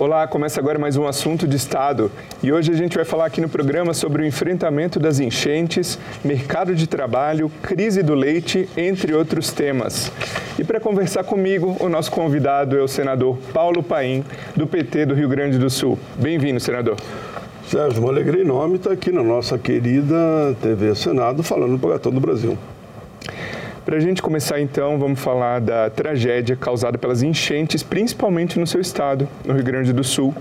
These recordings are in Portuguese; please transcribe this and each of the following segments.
Olá, começa agora mais um assunto de Estado. E hoje a gente vai falar aqui no programa sobre o enfrentamento das enchentes, mercado de trabalho, crise do leite, entre outros temas. E para conversar comigo, o nosso convidado é o senador Paulo Paim, do PT do Rio Grande do Sul. Bem-vindo, senador. Sérgio, uma alegria enorme estar aqui na nossa querida TV Senado falando para todo o Brasil. Para a gente começar então, vamos falar da tragédia causada pelas enchentes, principalmente no seu estado, no Rio Grande do Sul.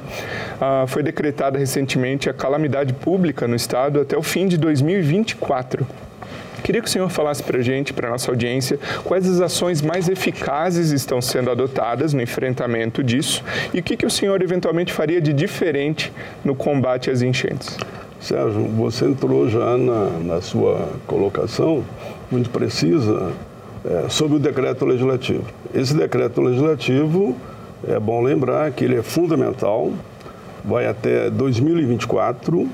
Ah, foi decretada recentemente a calamidade pública no estado até o fim de 2024. Queria que o senhor falasse para a gente, para a nossa audiência, quais as ações mais eficazes estão sendo adotadas no enfrentamento disso e o que, que o senhor eventualmente faria de diferente no combate às enchentes. Sérgio, você entrou já na, na sua colocação muito precisa é, sobre o decreto legislativo. Esse decreto legislativo, é bom lembrar que ele é fundamental, vai até 2024,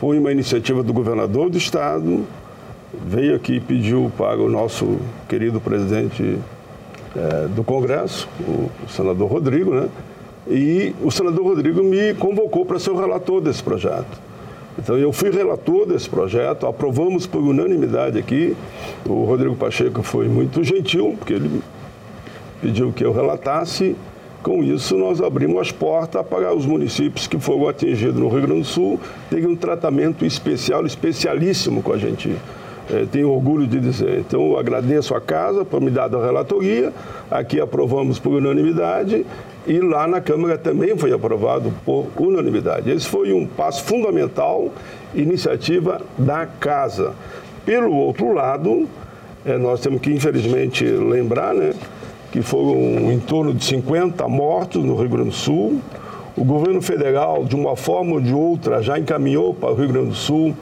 foi uma iniciativa do governador do estado, veio aqui e pediu para o nosso querido presidente é, do Congresso, o, senador Rodrigo, né? E o senador Rodrigo me convocou para ser o relator desse projeto. Então, eu fui relator desse projeto, aprovamos por unanimidade aqui. O Rodrigo Pacheco foi muito gentil, porque ele pediu que eu relatasse. Com isso, nós abrimos as portas para os municípios que foram atingidos no Rio Grande do Sul terem um tratamento especial, especialíssimo com a gente. É, tenho orgulho de dizer. Então, agradeço a casa por me dar a relatoria. Aqui aprovamos por unanimidade e lá na Câmara também foi aprovado por unanimidade. Esse foi um passo fundamental, iniciativa da Casa. Pelo outro lado, é, nós temos que, infelizmente, lembrar né, que foram em torno de 50 mortos no Rio Grande do Sul. O governo federal, de uma forma ou de outra, já encaminhou para o Rio Grande do Sul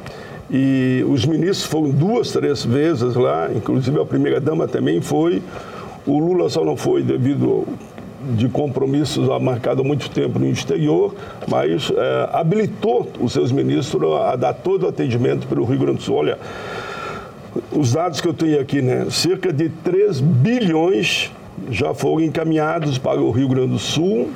e os ministros foram duas, três vezes lá, inclusive a primeira-dama também foi. O Lula só não foi devido de compromissos marcado há muito tempo no exterior, mas é, habilitou os seus ministros a dar todo o atendimento para o Rio Grande do Sul. Olha, os dados que eu tenho aqui, né? Cerca de 3 bilhões já foram encaminhados para o Rio Grande do Sul,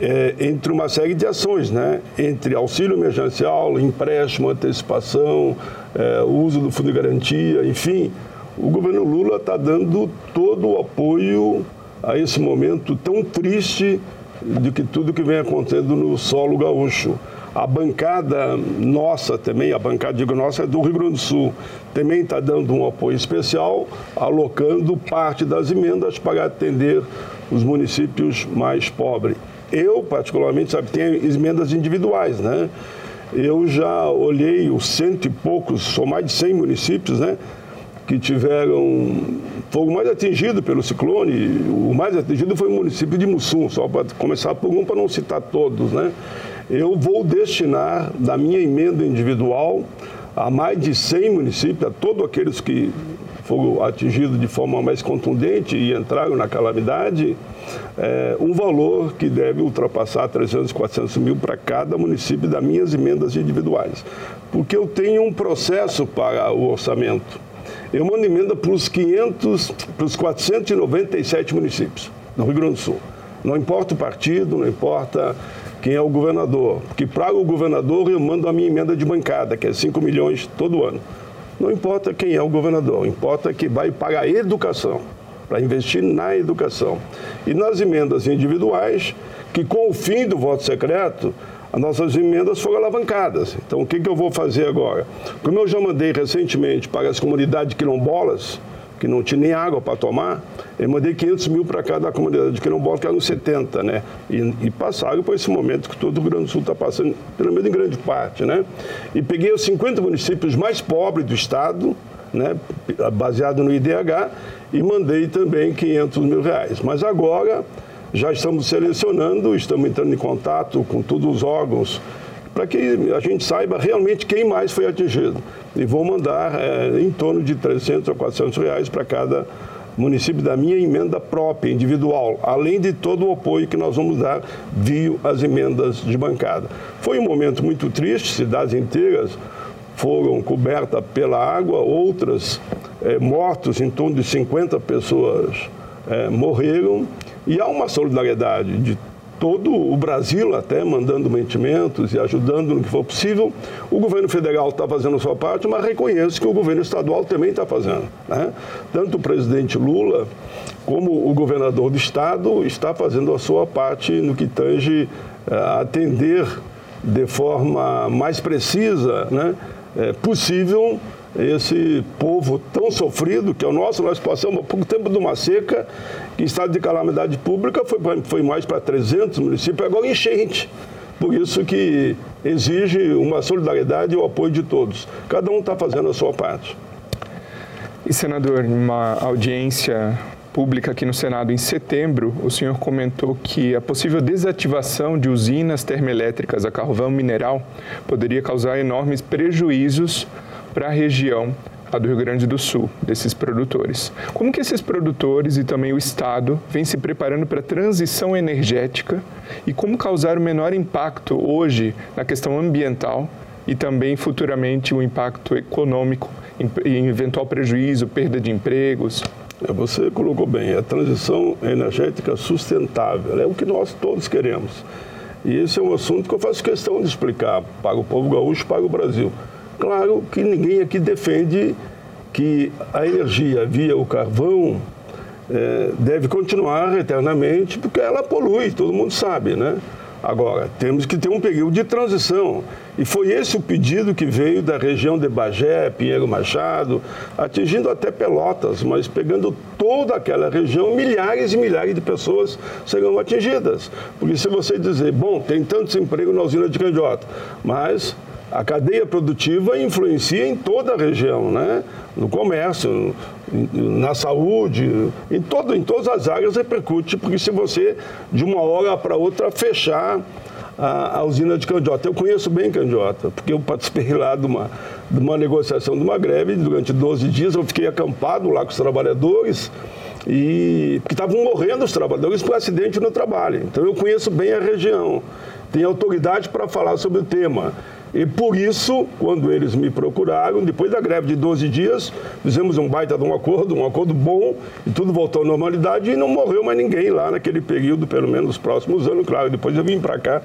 é, entre uma série de ações, né? Entre auxílio emergencial, empréstimo, antecipação, é, uso do fundo de garantia, enfim, o governo Lula está dando todo o apoio a esse momento tão triste de que tudo que vem acontecendo no solo gaúcho. A bancada nossa também, a bancada, digo nossa, é do Rio Grande do Sul, também está dando um apoio especial, alocando parte das emendas para atender os municípios mais pobres. Eu, particularmente, sabe, tenho emendas individuais, né? Eu já olhei os cento e poucos, são mais de 100 municípios, né? Que tiveram foi o mais atingido pelo ciclone. O mais atingido foi o município de Mussum, só para começar por um, para não citar todos, né? Eu vou destinar da minha emenda individual a mais de 100 municípios, a todos aqueles que foram atingidos de forma mais contundente e entraram na calamidade, é, um valor que deve ultrapassar 300, 400 mil para cada município das minhas emendas individuais. Porque eu tenho um processo para o orçamento eu mando emenda para os 500, para os 497 municípios no Rio Grande do Sul. Não importa o partido, não importa quem é o governador. Porque para o governador eu mando a minha emenda de bancada, que é 5 milhões todo ano. Não importa quem é o governador, importa que vai para a educação, para investir na educação. E nas emendas individuais, que com o fim do voto secreto, as nossas emendas foram alavancadas. Então, o que, que eu vou fazer agora? Como eu já mandei recentemente para as comunidades quilombolas, que não tinha nem água para tomar, eu mandei 500 mil para cada comunidade de quilombola, que eram 70, né? E, e passaram por esse momento que todo o Rio Grande do Sul está passando, pelo menos em grande parte, né? E peguei os 50 municípios mais pobres do estado, né? Baseado no IDH, e mandei também 500 mil reais. Mas agora já estamos selecionando, estamos entrando em contato com todos os órgãos para que a gente saiba realmente quem mais foi atingido. E vou mandar é, em torno de 300 a 400 reais para cada município da minha emenda própria, individual, além de todo o apoio que nós vamos dar via as emendas de bancada. Foi um momento muito triste, cidades inteiras foram cobertas pela água, outras é, mortos, em torno de 50 pessoas é, morreram e há uma solidariedade de todo o Brasil até mandando mantimentos e ajudando no que for possível. O governo federal está fazendo a sua parte, mas reconheço que o governo estadual também está fazendo. Né? Tanto o presidente Lula como o governador do estado está fazendo a sua parte no que tange uh, atender de forma mais precisa né, é, possível esse povo tão sofrido que é o nosso. Nós passamos há pouco tempo de uma seca, que estado de calamidade pública foi, foi mais para 300 municípios, agora enchente. Por isso que exige uma solidariedade e o apoio de todos. Cada um está fazendo a sua parte. E, senador, numa audiência pública aqui no Senado em setembro, o senhor comentou que a possível desativação de usinas termoelétricas a carvão mineral poderia causar enormes prejuízos para a região a do Rio Grande do Sul, desses produtores. Como que esses produtores e também o Estado vêm se preparando para a transição energética e como causar o menor impacto hoje na questão ambiental e também futuramente o impacto econômico e eventual prejuízo, perda de empregos? É, você colocou bem, a transição energética sustentável é o que nós todos queremos. E esse é um assunto que eu faço questão de explicar para o povo gaúcho, para o Brasil. Claro que ninguém aqui defende que a energia via o carvão é, deve continuar eternamente, porque ela polui, todo mundo sabe, né? Agora, temos que ter um período de transição. E foi esse o pedido que veio da região de Bagé, Pinheiro Machado, atingindo até Pelotas, mas pegando toda aquela região, milhares e milhares de pessoas serão atingidas. Porque se você dizer, bom, tem tantos empregos na usina de Candiota, mas a cadeia produtiva influencia em toda a região, né? no comércio, na saúde, em, todo, em todas as áreas repercute, porque se você, de uma hora para outra, fechar a, a, usina de Candiota. Eu conheço bem Candiota, porque eu participei lá de uma, de uma negociação de uma greve, durante 12 dias eu fiquei acampado lá com os trabalhadores, e que estavam morrendo os trabalhadores por acidente no trabalho. Então eu conheço bem a região, tenho autoridade para falar sobre o tema. E por isso, quando eles me procuraram, depois da greve de 12 dias, fizemos um baita de um acordo, um acordo bom, e tudo voltou à normalidade e não morreu mais ninguém lá naquele período, pelo menos nos próximos anos. Claro, depois eu vim para cá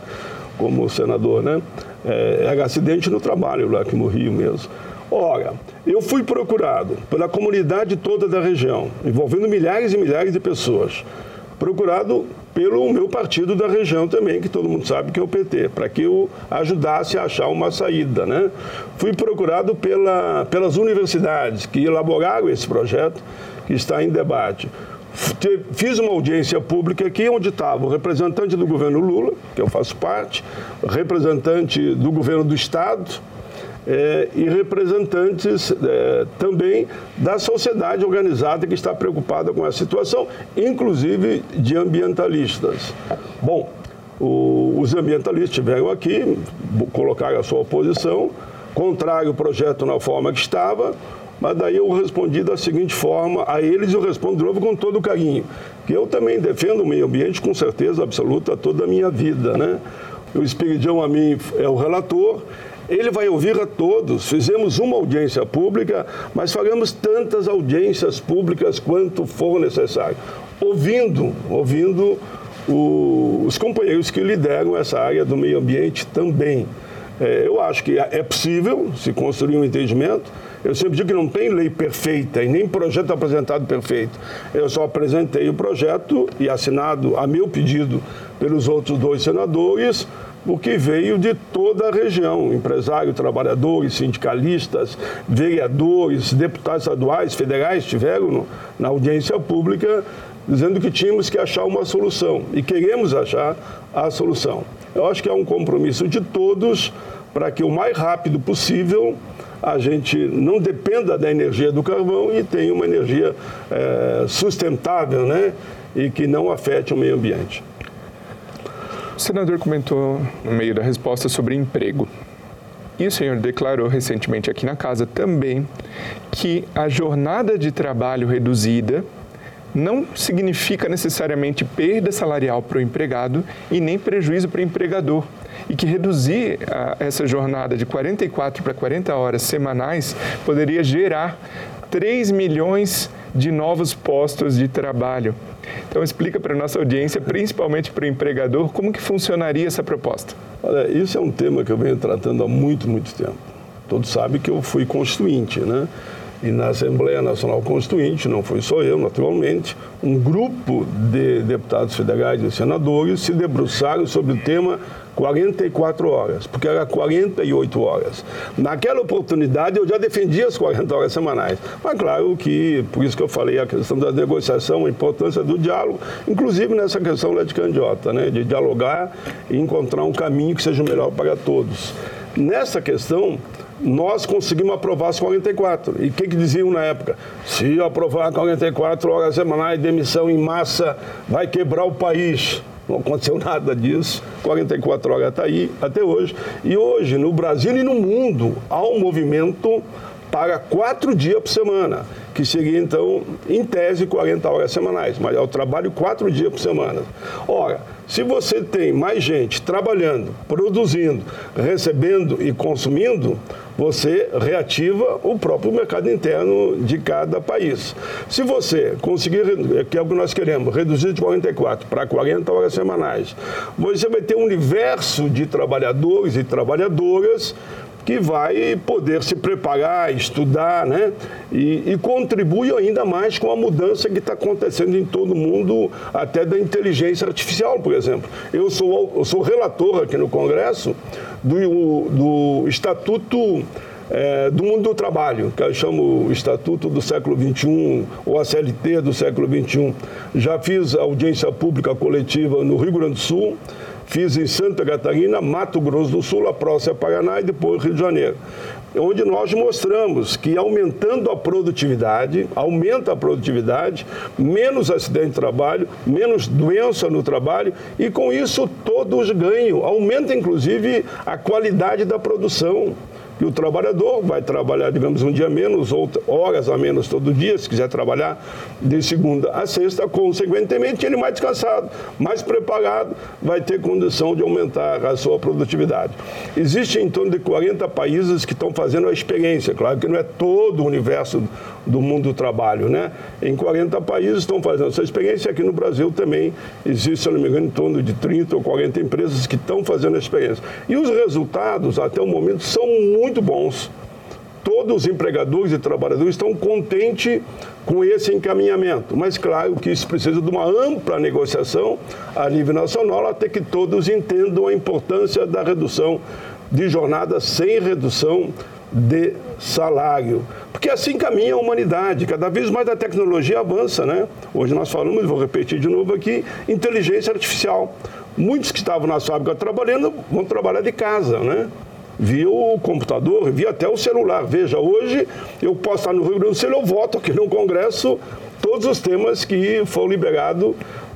como senador, né? É, era acidente no trabalho lá que morri mesmo. Ora, eu fui procurado pela comunidade toda da região, envolvendo milhares e milhares de pessoas procurado pelo meu partido da região também, que todo mundo sabe que é o PT, para que eu ajudasse a achar uma saída. Né? Fui procurado pela, pelas universidades que elaboraram esse projeto que está em debate. Fiz uma audiência pública aqui, onde estava o representante do governo Lula, que eu faço parte, representante do governo do Estado, é, e representantes é, também da sociedade organizada que está preocupada com a situação, inclusive de ambientalistas. Bom, o, os ambientalistas estiveram aqui, colocaram a sua oposição, contrário ao projeto na forma que estava, mas daí eu respondi da seguinte forma, a eles eu respondo de novo com todo carinho, que eu também defendo o meio ambiente com certeza absoluta toda a minha vida, né? O Espiridião a mim é o relator, ele vai ouvir a todos. Fizemos uma audiência pública, mas faremos tantas audiências públicas quanto for necessário. Ouvindo, ouvindo o, os companheiros que lideram essa área do meio ambiente também. É, eu acho que é possível se construir um entendimento. Eu sempre digo que não tem lei perfeita e nem projeto apresentado perfeito. Eu só apresentei o projeto e assinado a meu pedido pelos outros dois senadores porque veio de toda a região, empresários, trabalhadores, sindicalistas, vereadores, deputados estaduais, federais estiveram na audiência pública dizendo que tínhamos que achar uma solução e queremos achar a solução. Eu acho que é um compromisso de todos para que o mais rápido possível a gente não dependa da energia do carvão e tenha uma energia é, sustentável, né? E que não afete o meio ambiente. O senador comentou no meio da resposta sobre emprego. E o senhor declarou recentemente aqui na casa também que a jornada de trabalho reduzida não significa necessariamente perda salarial para o empregado e nem prejuízo para o empregador. E que reduzir a, essa jornada de 44 para 40 horas semanais poderia gerar 3 milhões de novos postos de trabalho Então explica para a nossa audiência, principalmente para o empregador, como que funcionaria essa proposta. Olha, isso é um tema que eu venho tratando há muito, muito tempo. Todos sabem que eu fui constituinte, né? E na Assembleia Nacional Constituinte, não foi só eu, naturalmente, um grupo de deputados federais e senadores se debruçaram sobre o tema 44 horas, porque era 48 horas. Naquela oportunidade eu já defendia as 40 horas semanais. Mas claro que, por isso que eu falei a questão da negociação, a importância do diálogo, inclusive nessa questão lá de candiota, né, de dialogar e encontrar um caminho que seja melhor para todos. Nessa questão, nós conseguimos aprovar as 44. E o que, que diziam na época? Se aprovar 44 horas semanais, demissão em massa, vai quebrar o país. Não aconteceu nada disso. 44 horas está aí até hoje. E hoje, no Brasil e no mundo, há um movimento para quatro dias por semana, que seria então, em tese, 40 horas semanais, mas é o trabalho quatro dias por semana. Ora, se você tem mais gente trabalhando, produzindo, recebendo e consumindo, você reativa o próprio mercado interno de cada país. Se você conseguir, que é o que nós queremos, reduzir de 44 para 40 horas semanais, você vai ter um universo de trabalhadores e trabalhadoras que vai poder se preparar, estudar, né? E, e contribui ainda mais com a mudança que está acontecendo em todo o mundo, até da inteligência artificial, por exemplo. Eu sou, eu sou relator aqui no Congresso do, do Estatuto é, do mundo do trabalho, que eu chamo Estatuto do século XXI, ou a CLT do século XXI. Já fiz audiência pública coletiva no Rio Grande do Sul, Fiz em Santa Catarina, Mato Grosso do Sul, a próxima é Paraná e depois Rio de Janeiro. Onde nós mostramos que aumentando a produtividade, aumenta a produtividade, menos acidente de trabalho, menos doença no trabalho e com isso todos ganham. Aumenta inclusive a qualidade da produção. E o trabalhador vai trabalhar, digamos, um dia menos, ou horas a menos todo dia, se quiser trabalhar de segunda a sexta, consequentemente ele mais descansado, mais preparado, vai ter condição de aumentar a sua produtividade. Existem em torno de 40 países que estão fazendo a experiência, claro que não é todo o universo do mundo do trabalho, né? Em 40 países estão fazendo essa experiência, aqui no Brasil também existe, se não me engano, em torno de 30 ou 40 empresas que estão fazendo a experiência. E os resultados, até o momento, são muito bons. Todos os empregadores e trabalhadores estão contentes com esse encaminhamento. Mas, claro, que isso precisa de uma ampla negociação a nível nacional, até que todos entendam a importância da redução de jornada sem redução de salário. Porque assim caminha a humanidade, cada vez mais a tecnologia avança, né? Hoje nós falamos, vou repetir de novo aqui, inteligência artificial. Muitos que estavam na fábrica trabalhando vão trabalhar de casa, né? Via o computador, via até o celular. Veja, hoje eu posso estar no Rio Grande do Sul, eu voto aqui no Congresso todos os temas que foram liberados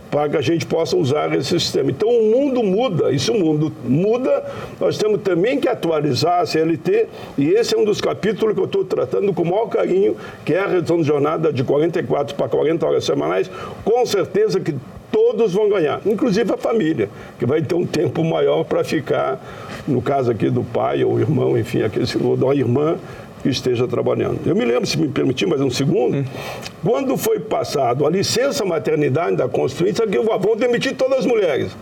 para que a gente possa usar esse sistema. Então o mundo muda, se o mundo muda, nós temos também que atualizar a CLT, e esse é um dos capítulos que eu estou tratando com o maior carinho, que é a redução de jornada de 44 para 40 horas semanais, com certeza que todos vão ganhar, inclusive a família, que vai ter um tempo maior para ficar, no caso aqui do pai ou irmão, enfim, aquele, ou da irmã, esteja trabalhando. Eu me lembro, se me permitir mais um segundo, hum. quando foi passado a licença maternidade da Constituinte, que vão demitir todas as mulheres.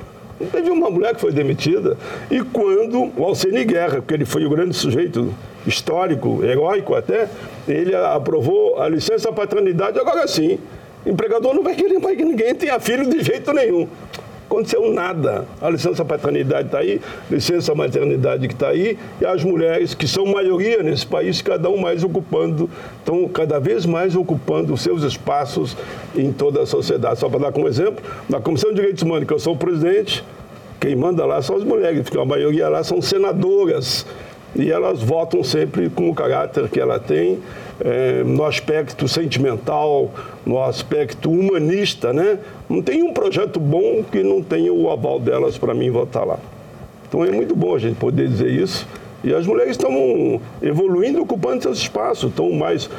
Teve uma mulher que foi demitida, e quando o Alcine Guerra, porque ele foi o grande sujeito histórico, heróico até, ele aprovou a licença paternidade, agora sim, empregador não vai querer mais que ninguém tenha filho de jeito nenhum aconteceu nada. A licença paternidade está aí, licença maternidade que está aí, e as mulheres, que são maioria nesse país, cada um mais ocupando, estão cada vez mais ocupando os seus espaços em toda a sociedade. Só para dar como exemplo, na Comissão de Direitos Humanos, que eu sou o presidente, quem manda lá são as mulheres, porque a maioria lá são senadoras e elas votam sempre com o caráter que ela tem, é, no aspecto sentimental, no aspecto humanista, né? Não tem um projeto bom que não tenha o aval delas para mim votar lá. Então é muito bom a gente poder dizer isso. E as mulheres estão evoluindo, ocupando seus espaços, estão mais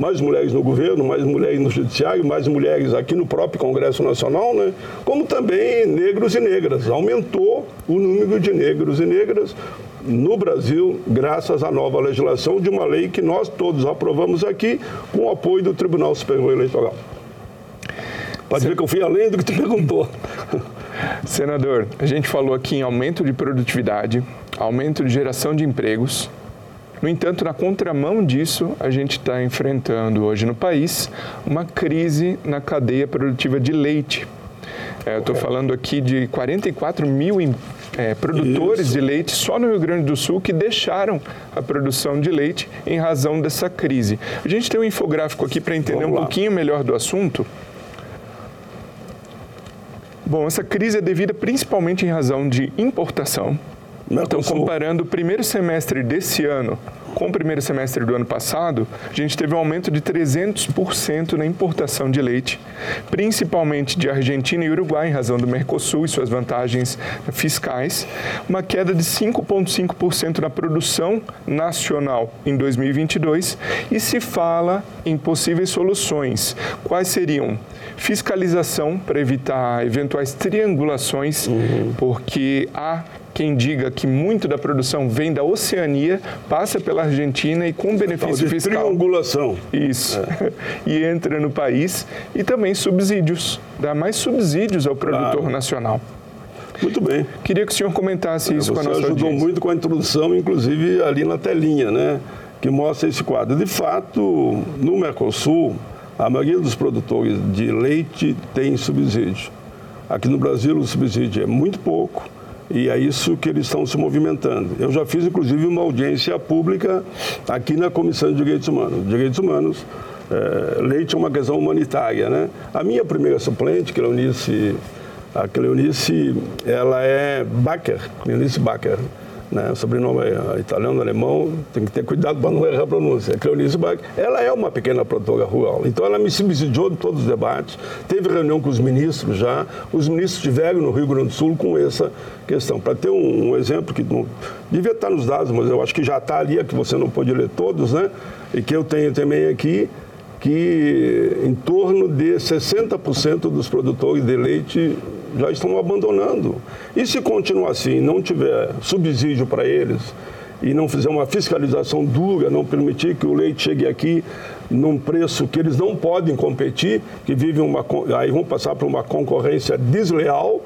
mais mulheres no governo, mais mulheres no judiciário, mais mulheres aqui no próprio Congresso Nacional, né? como também negros e negras. Aumentou o número de negros e negras no Brasil, graças à nova legislação de uma lei que nós todos aprovamos aqui com o apoio do Tribunal Superior Eleitoral. Pode ver que eu fui além do que tu perguntou. Senador, a gente falou aqui em aumento de produtividade, aumento de geração de empregos. No entanto, na contramão disso, a gente está enfrentando hoje no país uma crise na cadeia produtiva de leite. É, eu estou falando aqui de 44 mil é, produtores Isso. de leite só no Rio Grande do Sul que deixaram a produção de leite em razão dessa crise. A gente tem um infográfico aqui para entender Vamos um lá. pouquinho melhor do assunto. Bom, essa crise é devida principalmente em razão de importação. Então, comparando o primeiro semestre desse ano com o primeiro semestre do ano passado, a gente teve um aumento de 300% na importação de leite, principalmente de Argentina e Uruguai, em razão do Mercosul e suas vantagens fiscais, uma queda de 5,5% na produção nacional em 2022 e se fala em possíveis soluções. Quais seriam? Fiscalização para evitar eventuais triangulações, uhum. porque há quem diga que muito da produção vem da Oceania, passa pela Argentina e com benefício de fiscal. triangulação. Isso. É. e entra no país. E também subsídios. Dá mais subsídios ao produtor claro. nacional. Muito bem. Queria que o senhor comentasse isso Você com a nossa ajudou audiência. muito com a introdução, inclusive ali na telinha, né? Que mostra esse quadro. De fato, no Mercosul, a maioria dos produtores de leite tem subsídio. Aqui no Brasil, o subsídio é muito pouco e é isso que eles estão se movimentando. Eu já fiz, inclusive, uma audiência pública aqui na Comissão de Direitos Humanos. Direitos Humanos, é, leite é uma questão humanitária, né? A minha primeira suplente, Cleonice, a Cleonice, ela é Bacher, Cleonice Bacher né? o sobrenome é italiano, alemão, tem que ter cuidado para não errar a pronúncia. Cleonice Bach, ela é uma pequena produtora rural, então ela me subsidiou de todos os debates, teve reunião com os ministros já, os ministros estiveram no Rio Grande do Sul com essa questão. Para ter um, um, exemplo que não, devia estar nos dados, mas eu acho que já está ali, é que você não pode ler todos, né? E que eu tenho também aqui, que em torno de 60% dos produtores de leite já estão abandonando. E se continuar assim, não tiver subsídio para eles e não fizer uma fiscalização dura, não permitir que o leite chegue aqui num preço que eles não podem competir, que vivem uma aí vão passar por uma concorrência desleal,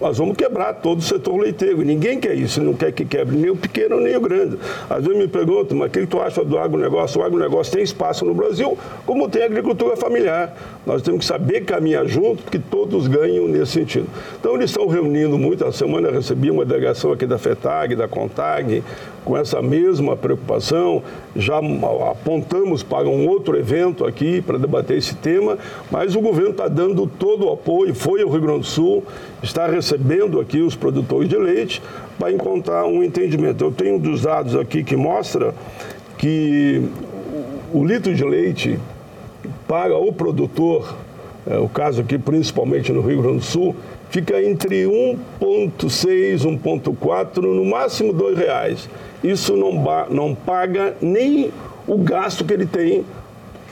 nós vamos quebrar todo o setor leiteiro. Ninguém quer isso, não quer que quebre nem o pequeno nem o grande. Às vezes me perguntam, mas o que tu acha do agronegócio? O agronegócio tem espaço no Brasil, como tem a agricultura familiar. Nós temos que saber caminhar junto, porque todos ganham nesse sentido. Então, eles estão reunindo muito. A semana eu recebi uma delegação aqui da FETAG, da CONTAG, com essa mesma preocupação. Já apontamos para um outro evento aqui para debater esse tema, mas o governo está dando todo o apoio. Foi ao Rio Grande do Sul, está recebendo aqui os produtores de leite para encontrar um entendimento. Eu tenho dos dados aqui que mostra que o litro de leite para o produtor, é, o caso aqui principalmente no Rio Grande do Sul, fica entre 1,6, 1,4, no máximo R$ reais. Isso não, não paga nem o gasto que ele tem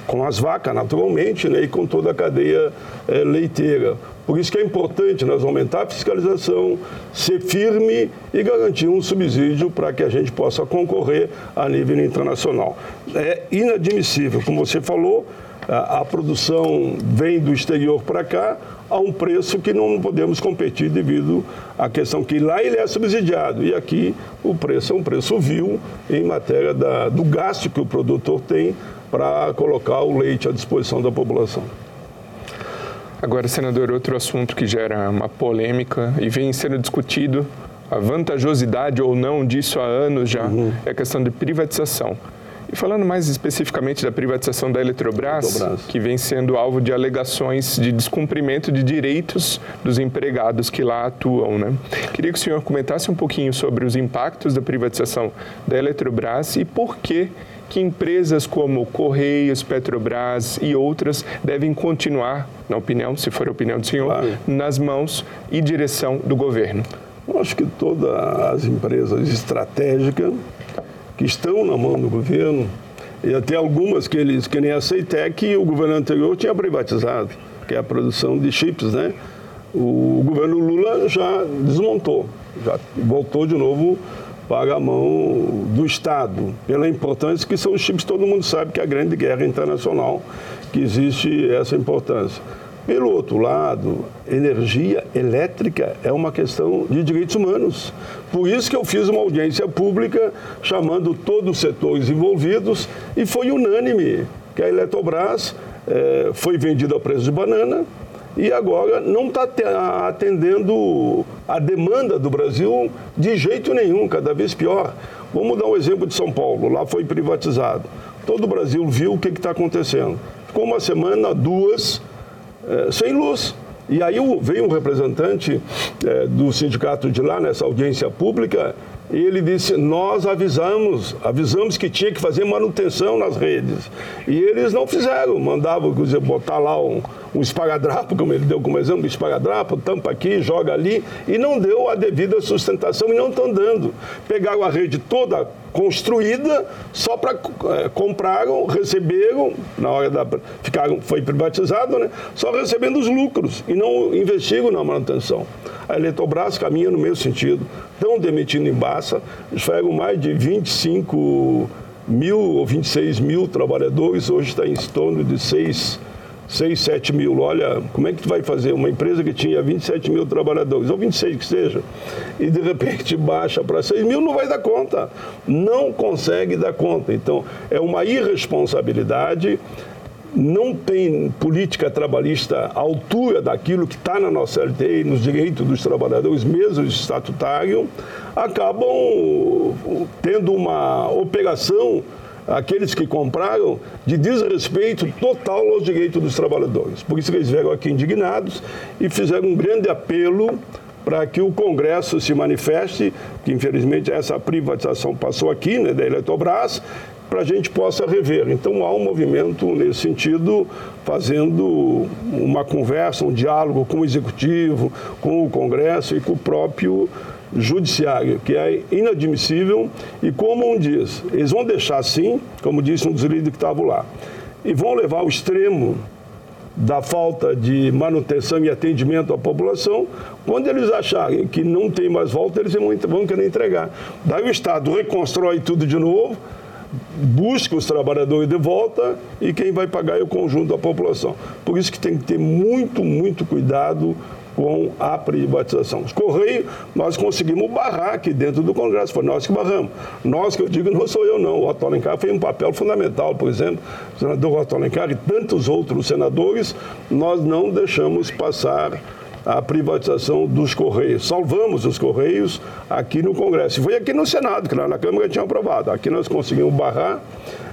com as vacas, naturalmente, né, e com toda a cadeia é, leiteira. Por isso que é importante nós aumentar a fiscalização, ser firme e garantir um subsídio para que a gente possa concorrer a nível internacional. É inadmissível, como você falou, a, a produção vem do exterior para cá a um preço que não podemos competir devido à questão que lá ele é subsidiado e aqui o preço é um preço vil em matéria da, do gasto que o produtor tem para colocar o leite à disposição da população. Agora, senador, outro assunto que gera uma polêmica e vem sendo discutido, a vantajosidade ou não disso há anos já, uhum. é a questão de privatização. E falando mais especificamente da privatização da Eletrobras, Eletrobras, que vem sendo alvo de alegações de descumprimento de direitos dos empregados que lá atuam, né? Queria que o senhor comentasse um pouquinho sobre os impactos da privatização da Eletrobras e por que que empresas como Correios, Petrobras e outras devem continuar, na opinião, se for a opinião do senhor, claro. nas mãos e direção do governo? Eu acho que todas as empresas estratégicas que estão na mão do governo, e até algumas que eles que nem a Ceitec, o governo anterior tinha privatizado, que é a produção de chips, né? O governo Lula já desmontou, já voltou de novo para a mão do Estado, pela importância que são os chips, todo mundo sabe que é a grande guerra internacional que existe essa importância. Pelo outro lado, energia elétrica é uma questão de direitos humanos. Por isso que eu fiz uma audiência pública chamando todos os setores envolvidos e foi unânime que a Eletrobras eh, foi vendida a preço de banana e agora não está atendendo a demanda do Brasil de jeito nenhum, cada vez pior. Vamos dar um exemplo de São Paulo, lá foi privatizado. Todo o Brasil viu o que está acontecendo. Ficou uma semana, duas sem luz. E aí veio um representante é, do sindicato de lá, nessa audiência pública, e ele disse: Nós avisamos, avisamos que tinha que fazer manutenção nas redes. E eles não fizeram, mandavam dizer, botar lá um, um esparadrapo, como ele deu como exemplo, um esparadrapo, tampa aqui, joga ali, e não deu a devida sustentação e não estão dando. Pegaram a rede toda construída só para é, compraram, receberam, na hora da. Ficaram, foi privatizado, né? Só recebendo os lucros e não investiram na manutenção. A Eletrobras caminha no mesmo sentido. Estão demitindo em Baça, esfregam mais de 25 mil ou 26 mil trabalhadores, hoje está em torno de 6 6, 7 mil. Olha, como é que tu vai fazer? Uma empresa que tinha 27 mil trabalhadores, ou 26 que seja, e de repente baixa para 6 mil, não vai dar conta. Não consegue dar conta. Então, é uma irresponsabilidade não tem política trabalhista à altura daquilo que está na nossa LT e nos direitos dos trabalhadores, mesmo estatutário, acabam tendo uma operação aqueles que compraram, de desrespeito total aos direitos dos trabalhadores. Por isso que eles vieram aqui indignados e fizeram um grande apelo para que o Congresso se manifeste, que infelizmente essa privatização passou aqui, né, da Eletrobras, para a gente possa rever. Então há um movimento nesse sentido, fazendo uma conversa, um diálogo com o Executivo, com o Congresso e com o próprio judiciário, que é inadmissível e como um diz, eles vão deixar assim, como disse um dos líderes que estavam lá, e vão levar ao extremo da falta de manutenção e atendimento à população, quando eles acharem que não tem mais volta, eles vão querer entregar. Daí o Estado reconstrói tudo de novo, busca os trabalhadores de volta e quem vai pagar é o conjunto da população. Por isso que tem que ter muito, muito cuidado com a privatização. Os Correios, nós conseguimos barrar aqui dentro do Congresso, foi nós que barramos. Nós que eu digo, não sou eu não, o Otto Alencar fez um papel fundamental, por exemplo, o senador Otto Alencar e tantos outros senadores, nós não deixamos passar a privatização dos Correios. Salvamos os Correios aqui no Congresso. E foi aqui no Senado, que lá na Câmara tinha aprovado. Aqui nós conseguimos barrar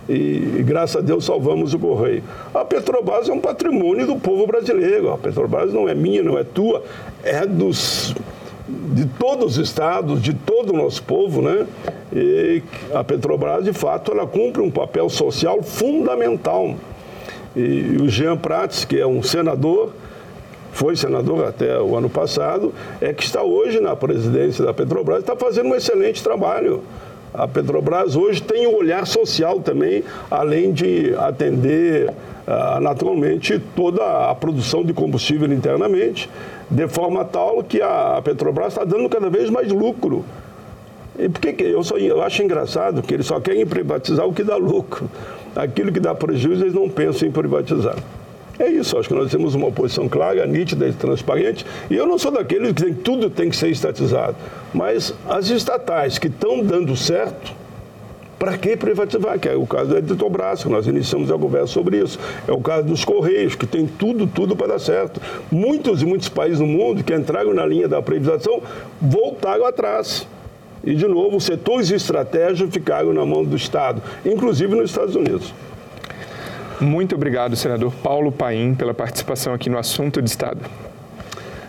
e, graças a Deus salvamos o Correio. A Petrobras é um patrimônio do povo brasileiro. A Petrobras não é minha, não é tua, é dos de todos os estados, de todo o nosso povo, né? E a Petrobras, de fato, ela cumpre um papel social fundamental. E o Jean Prats, que é um senador, foi senador até o ano passado, é que está hoje na presidência da Petrobras, está fazendo um excelente trabalho. A Petrobras hoje tem um olhar social também, além de atender uh, naturalmente toda a produção de combustível internamente, de forma tal que a Petrobras está dando cada vez mais lucro. E por que eu, só, eu acho engraçado que eles só querem privatizar o que dá lucro. Aquilo que dá prejuízo, eles não pensam em privatizar. É isso, acho que nós temos uma posição clara, nítida e transparente. E eu não sou daqueles que tem, tudo tem que ser estatizado. Mas as estatais que estão dando certo, para que privatizar? Que é o caso da Eletrobras, que nós iniciamos a conversa sobre isso. É o caso dos Correios, que tem tudo, tudo para dar certo. Muitos e muitos países no mundo que entraram na linha da privatização voltaram atrás. E, de novo, setores estratégicos ficaram na mão do Estado, inclusive nos Estados Unidos. Muito obrigado, senador Paulo Paim, pela participação aqui no Assunto de Estado.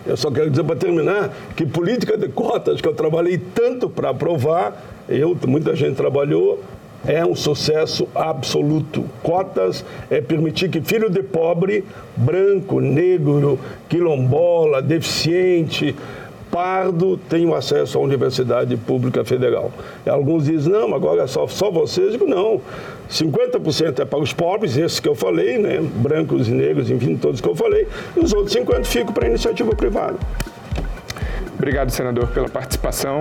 Eu só quero dizer para terminar que política de cotas, que eu trabalhei tanto para aprovar, eu, muita gente trabalhou, é um sucesso absoluto. Cotas é permitir que filho de pobre, branco, negro, quilombola, deficiente, pardo tenham acesso à universidade pública federal. E alguns dizem, não, agora é só, só vocês. Eu digo, não. 50% é para os pobres, esses que eu falei, né? brancos e negros, enfim, todos que eu falei, e os outros 50% ficam para a iniciativa privada. Obrigado, senador, pela participação.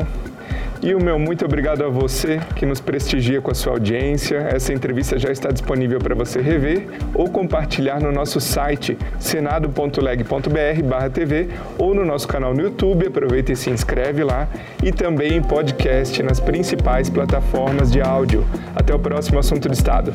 E o meu muito obrigado a você que nos prestigia com a sua audiência. Essa entrevista já está disponível para você rever ou compartilhar no nosso site senado.leg.br/tv ou no nosso canal no YouTube. Aproveita e se inscreve lá e também em podcast nas principais plataformas de áudio. Até o próximo assunto de estado.